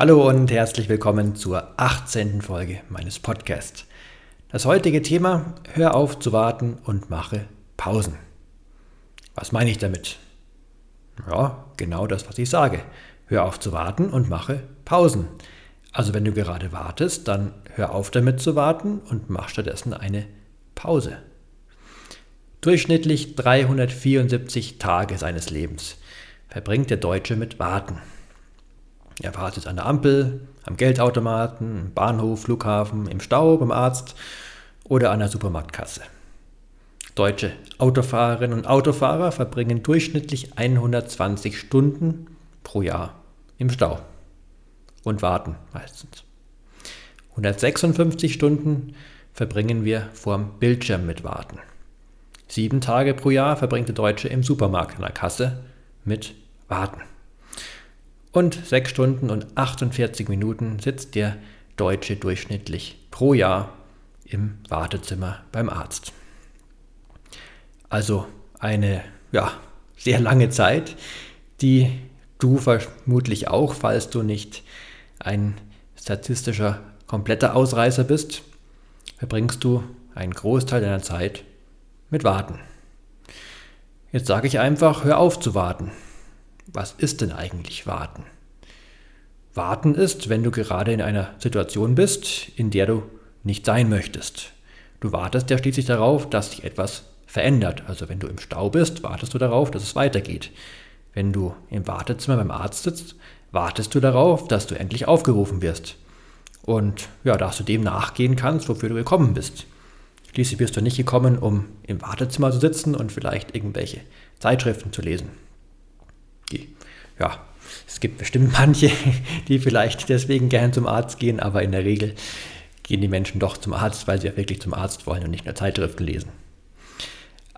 Hallo und herzlich willkommen zur 18. Folge meines Podcasts. Das heutige Thema, hör auf zu warten und mache Pausen. Was meine ich damit? Ja, genau das, was ich sage. Hör auf zu warten und mache Pausen. Also wenn du gerade wartest, dann hör auf damit zu warten und mach stattdessen eine Pause. Durchschnittlich 374 Tage seines Lebens verbringt der Deutsche mit Warten. Er wartet an der Ampel, am Geldautomaten, im Bahnhof, Flughafen, im Stau, beim Arzt oder an der Supermarktkasse. Deutsche Autofahrerinnen und Autofahrer verbringen durchschnittlich 120 Stunden pro Jahr im Stau und warten meistens. 156 Stunden verbringen wir vorm Bildschirm mit Warten. Sieben Tage pro Jahr verbringt der Deutsche im Supermarkt an der Kasse mit Warten. Und sechs Stunden und 48 Minuten sitzt der Deutsche durchschnittlich pro Jahr im Wartezimmer beim Arzt. Also eine ja, sehr lange Zeit, die du vermutlich auch, falls du nicht ein statistischer kompletter Ausreißer bist, verbringst du einen Großteil deiner Zeit mit Warten. Jetzt sage ich einfach, hör auf zu warten. Was ist denn eigentlich Warten? Warten ist, wenn du gerade in einer Situation bist, in der du nicht sein möchtest. Du wartest ja schließlich darauf, dass sich etwas verändert. Also wenn du im Stau bist, wartest du darauf, dass es weitergeht. Wenn du im Wartezimmer beim Arzt sitzt, wartest du darauf, dass du endlich aufgerufen wirst. Und ja, dass du dem nachgehen kannst, wofür du gekommen bist. Schließlich bist du nicht gekommen, um im Wartezimmer zu sitzen und vielleicht irgendwelche Zeitschriften zu lesen. Ja, es gibt bestimmt manche, die vielleicht deswegen gern zum Arzt gehen, aber in der Regel gehen die Menschen doch zum Arzt, weil sie ja wirklich zum Arzt wollen und nicht nur Zeitschriften lesen.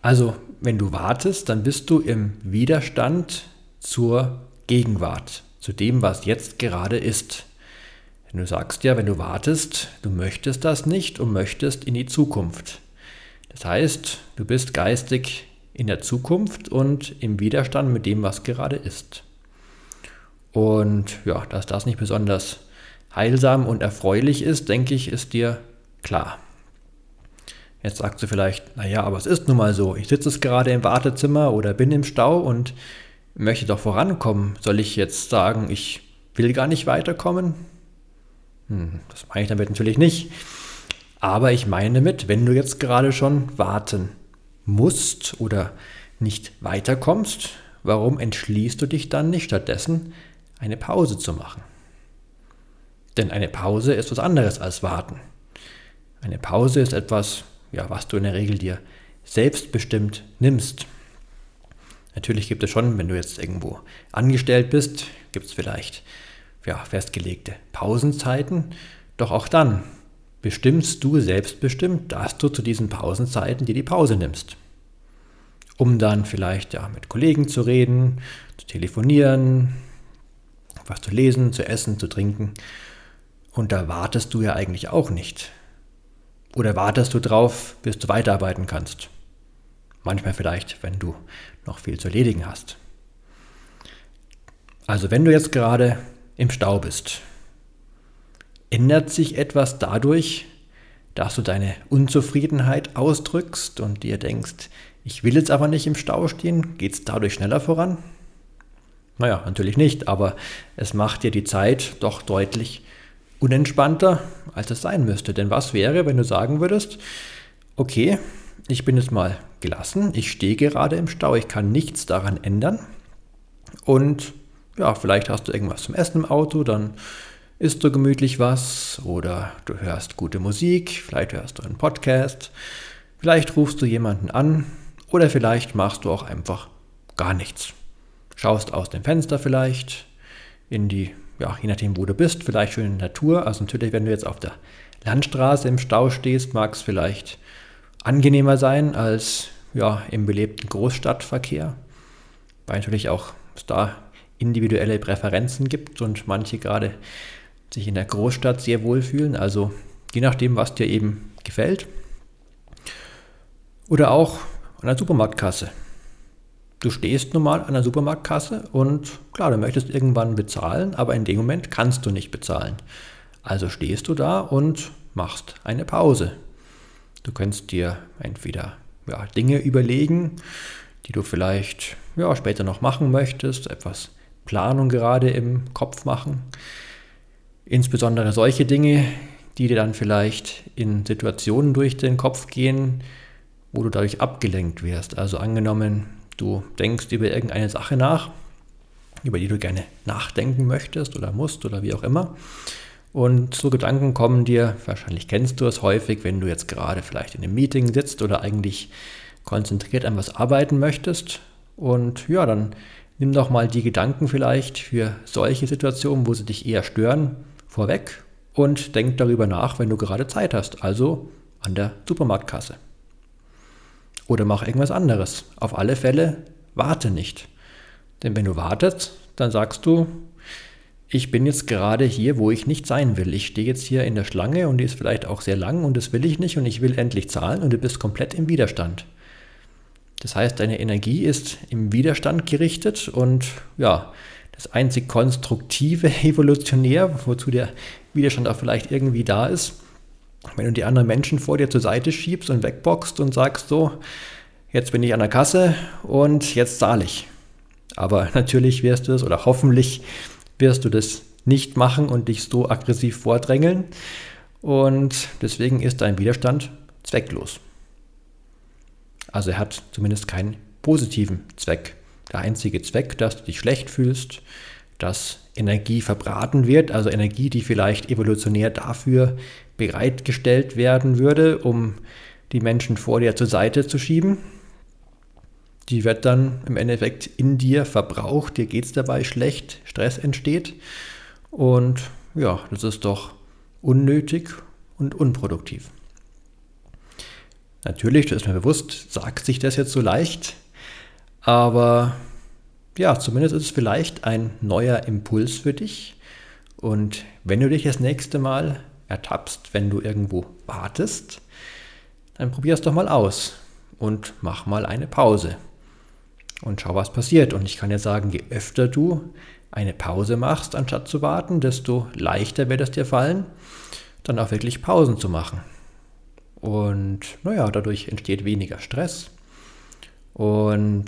Also, wenn du wartest, dann bist du im Widerstand zur Gegenwart, zu dem, was jetzt gerade ist. Denn du sagst ja, wenn du wartest, du möchtest das nicht und möchtest in die Zukunft. Das heißt, du bist geistig in der Zukunft und im Widerstand mit dem, was gerade ist. Und ja, dass das nicht besonders heilsam und erfreulich ist, denke ich, ist dir klar. Jetzt sagst du vielleicht, naja, aber es ist nun mal so, ich sitze gerade im Wartezimmer oder bin im Stau und möchte doch vorankommen. Soll ich jetzt sagen, ich will gar nicht weiterkommen? Hm, das meine ich damit natürlich nicht. Aber ich meine damit, wenn du jetzt gerade schon warten musst oder nicht weiterkommst, warum entschließt du dich dann nicht stattdessen, eine Pause zu machen? Denn eine Pause ist was anderes als warten. Eine Pause ist etwas, ja, was du in der Regel dir selbstbestimmt nimmst. Natürlich gibt es schon, wenn du jetzt irgendwo angestellt bist, gibt es vielleicht ja, festgelegte Pausenzeiten. Doch auch dann bestimmst du selbstbestimmt, dass du zu diesen Pausenzeiten dir die Pause nimmst. Um dann vielleicht ja, mit Kollegen zu reden, zu telefonieren, was zu lesen, zu essen, zu trinken. Und da wartest du ja eigentlich auch nicht. Oder wartest du drauf, bis du weiterarbeiten kannst. Manchmal vielleicht, wenn du noch viel zu erledigen hast. Also wenn du jetzt gerade im Stau bist. Ändert sich etwas dadurch, dass du deine Unzufriedenheit ausdrückst und dir denkst, ich will jetzt aber nicht im Stau stehen? Geht es dadurch schneller voran? Naja, natürlich nicht, aber es macht dir die Zeit doch deutlich unentspannter, als es sein müsste. Denn was wäre, wenn du sagen würdest, okay, ich bin jetzt mal gelassen, ich stehe gerade im Stau, ich kann nichts daran ändern und ja, vielleicht hast du irgendwas zum Essen im Auto, dann isst du gemütlich was oder du hörst gute Musik, vielleicht hörst du einen Podcast, vielleicht rufst du jemanden an oder vielleicht machst du auch einfach gar nichts. Schaust aus dem Fenster vielleicht, in die, ja, je nachdem, wo du bist, vielleicht schön in der Natur. Also natürlich, wenn du jetzt auf der Landstraße im Stau stehst, mag es vielleicht angenehmer sein als ja, im belebten Großstadtverkehr, weil natürlich auch es da individuelle Präferenzen gibt und manche gerade sich in der Großstadt sehr wohlfühlen. Also je nachdem, was dir eben gefällt. Oder auch an der Supermarktkasse. Du stehst normal an der Supermarktkasse und klar, du möchtest irgendwann bezahlen, aber in dem Moment kannst du nicht bezahlen. Also stehst du da und machst eine Pause. Du kannst dir entweder ja, Dinge überlegen, die du vielleicht ja, später noch machen möchtest, etwas Planung gerade im Kopf machen. Insbesondere solche Dinge, die dir dann vielleicht in Situationen durch den Kopf gehen, wo du dadurch abgelenkt wirst. Also angenommen, du denkst über irgendeine Sache nach, über die du gerne nachdenken möchtest oder musst oder wie auch immer. Und so Gedanken kommen dir, wahrscheinlich kennst du es häufig, wenn du jetzt gerade vielleicht in einem Meeting sitzt oder eigentlich konzentriert an was arbeiten möchtest. Und ja, dann nimm doch mal die Gedanken vielleicht für solche Situationen, wo sie dich eher stören, vorweg und denk darüber nach, wenn du gerade Zeit hast, also an der Supermarktkasse. Oder mach irgendwas anderes. Auf alle Fälle warte nicht. Denn wenn du wartest, dann sagst du, ich bin jetzt gerade hier, wo ich nicht sein will. Ich stehe jetzt hier in der Schlange und die ist vielleicht auch sehr lang und das will ich nicht und ich will endlich zahlen und du bist komplett im Widerstand. Das heißt, deine Energie ist im Widerstand gerichtet und ja, das einzig konstruktive evolutionär, wozu der Widerstand auch vielleicht irgendwie da ist, wenn du die anderen Menschen vor dir zur Seite schiebst und wegboxst und sagst so, jetzt bin ich an der Kasse und jetzt zahle ich. Aber natürlich wirst du es oder hoffentlich wirst du das nicht machen und dich so aggressiv vordrängeln. Und deswegen ist dein Widerstand zwecklos. Also er hat zumindest keinen positiven Zweck. Der einzige Zweck, dass du dich schlecht fühlst, dass Energie verbraten wird, also Energie, die vielleicht evolutionär dafür bereitgestellt werden würde, um die Menschen vor dir zur Seite zu schieben. Die wird dann im Endeffekt in dir verbraucht, dir geht es dabei schlecht, Stress entsteht. Und ja, das ist doch unnötig und unproduktiv. Natürlich, das ist mir bewusst, sagt sich das jetzt so leicht, aber ja, zumindest ist es vielleicht ein neuer Impuls für dich. Und wenn du dich das nächste Mal ertappst, wenn du irgendwo wartest, dann probier es doch mal aus und mach mal eine Pause und schau, was passiert. Und ich kann dir sagen, je öfter du eine Pause machst, anstatt zu warten, desto leichter wird es dir fallen, dann auch wirklich Pausen zu machen. Und naja, dadurch entsteht weniger Stress. Und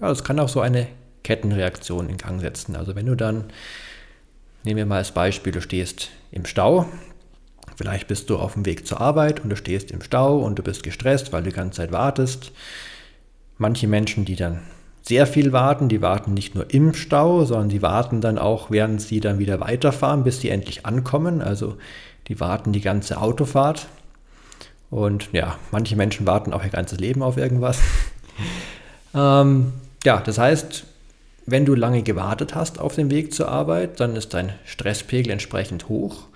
ja, das kann auch so eine Kettenreaktion in Gang setzen. Also wenn du dann, nehmen wir mal als Beispiel, du stehst im Stau, vielleicht bist du auf dem Weg zur Arbeit und du stehst im Stau und du bist gestresst, weil du die ganze Zeit wartest. Manche Menschen, die dann sehr viel warten, die warten nicht nur im Stau, sondern die warten dann auch, während sie dann wieder weiterfahren, bis sie endlich ankommen. Also die warten die ganze Autofahrt. Und ja, manche Menschen warten auch ihr ganzes Leben auf irgendwas. Ähm, ja, das heißt, wenn du lange gewartet hast auf dem Weg zur Arbeit, dann ist dein Stresspegel entsprechend hoch.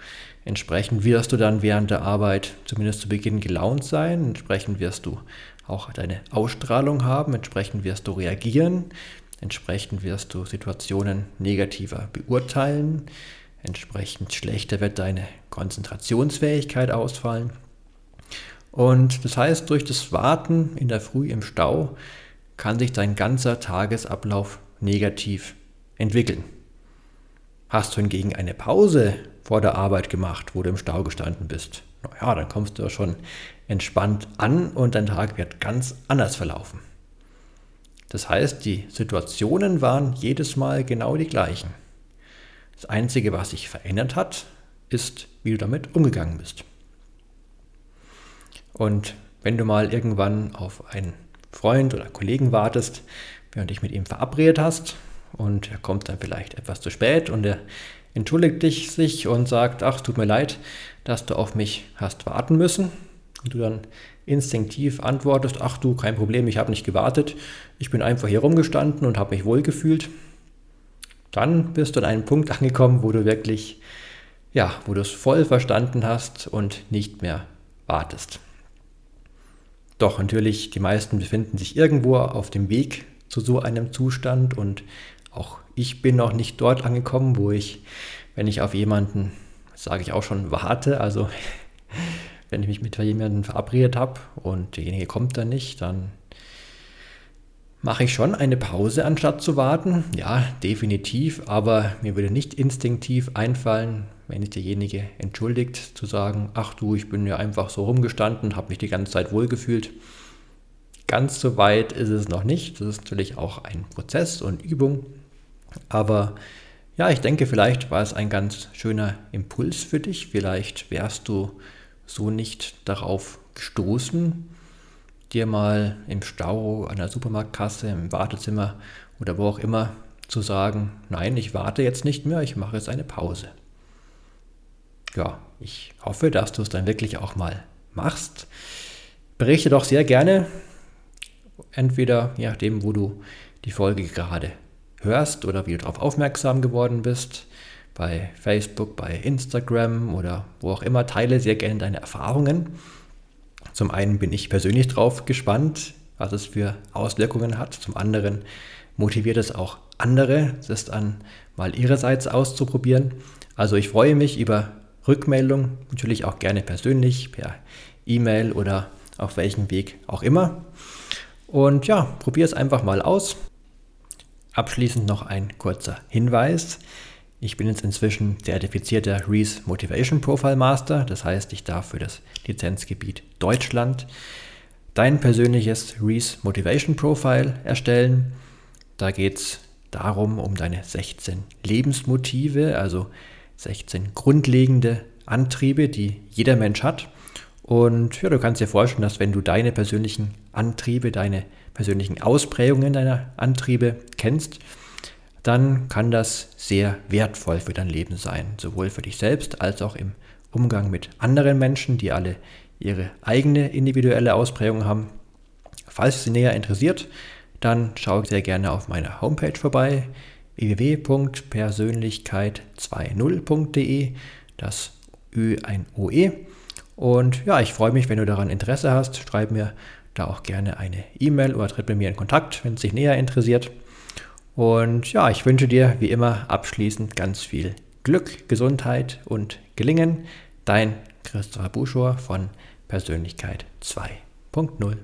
Entsprechend wirst du dann während der Arbeit zumindest zu Beginn gelaunt sein. Entsprechend wirst du auch deine Ausstrahlung haben. Entsprechend wirst du reagieren. Entsprechend wirst du Situationen negativer beurteilen. Entsprechend schlechter wird deine Konzentrationsfähigkeit ausfallen. Und das heißt, durch das Warten in der Früh im Stau kann sich dein ganzer Tagesablauf negativ entwickeln. Hast du hingegen eine Pause vor der Arbeit gemacht, wo du im Stau gestanden bist, naja, dann kommst du ja schon entspannt an und dein Tag wird ganz anders verlaufen. Das heißt, die Situationen waren jedes Mal genau die gleichen. Das Einzige, was sich verändert hat, ist, wie du damit umgegangen bist. Und wenn du mal irgendwann auf einen Freund oder Kollegen wartest, du dich mit ihm verabredet hast und er kommt dann vielleicht etwas zu spät und er entschuldigt dich sich und sagt, ach, tut mir leid, dass du auf mich hast warten müssen. Und du dann instinktiv antwortest, ach du, kein Problem, ich habe nicht gewartet, ich bin einfach hier rumgestanden und habe mich wohlgefühlt. dann bist du an einem Punkt angekommen, wo du wirklich, ja, wo du es voll verstanden hast und nicht mehr wartest. Doch natürlich, die meisten befinden sich irgendwo auf dem Weg zu so einem Zustand und auch ich bin noch nicht dort angekommen, wo ich, wenn ich auf jemanden, sage ich auch schon, warte, also wenn ich mich mit jemandem verabredet habe und derjenige kommt dann nicht, dann mache ich schon eine Pause, anstatt zu warten. Ja, definitiv, aber mir würde nicht instinktiv einfallen, wenn sich derjenige entschuldigt, zu sagen, ach du, ich bin ja einfach so rumgestanden, habe mich die ganze Zeit wohlgefühlt. Ganz so weit ist es noch nicht. Das ist natürlich auch ein Prozess und Übung. Aber ja, ich denke, vielleicht war es ein ganz schöner Impuls für dich. Vielleicht wärst du so nicht darauf gestoßen, dir mal im Stau, an der Supermarktkasse, im Wartezimmer oder wo auch immer zu sagen, nein, ich warte jetzt nicht mehr, ich mache jetzt eine Pause. Ja, ich hoffe, dass du es dann wirklich auch mal machst. Berichte doch sehr gerne, entweder je nachdem, wo du die Folge gerade hörst oder wie du darauf aufmerksam geworden bist, bei Facebook, bei Instagram oder wo auch immer, teile sehr gerne deine Erfahrungen. Zum einen bin ich persönlich drauf gespannt, was es für Auswirkungen hat. Zum anderen motiviert es auch andere, das dann mal ihrerseits auszuprobieren. Also ich freue mich über Rückmeldung, natürlich auch gerne persönlich, per E-Mail oder auf welchem Weg auch immer. Und ja, probier es einfach mal aus. Abschließend noch ein kurzer Hinweis. Ich bin jetzt inzwischen zertifizierter Reese Motivation Profile Master, das heißt, ich darf für das Lizenzgebiet Deutschland dein persönliches Reese Motivation Profile erstellen. Da geht es darum, um deine 16 Lebensmotive, also 16 grundlegende Antriebe, die jeder Mensch hat. Und ja, du kannst dir vorstellen, dass wenn du deine persönlichen Antriebe, deine persönlichen Ausprägungen deiner Antriebe kennst, dann kann das sehr wertvoll für dein Leben sein, sowohl für dich selbst als auch im Umgang mit anderen Menschen, die alle ihre eigene individuelle Ausprägung haben. Falls es Sie näher interessiert, dann schau sehr gerne auf meiner Homepage vorbei www.persönlichkeit20.de, das Ö ein OE. Und ja, ich freue mich, wenn du daran Interesse hast. Schreib mir da auch gerne eine E-Mail oder tritt mit mir in Kontakt, wenn es dich näher interessiert. Und ja, ich wünsche dir wie immer abschließend ganz viel Glück, Gesundheit und Gelingen. Dein Christopher Buschor von Persönlichkeit 2.0.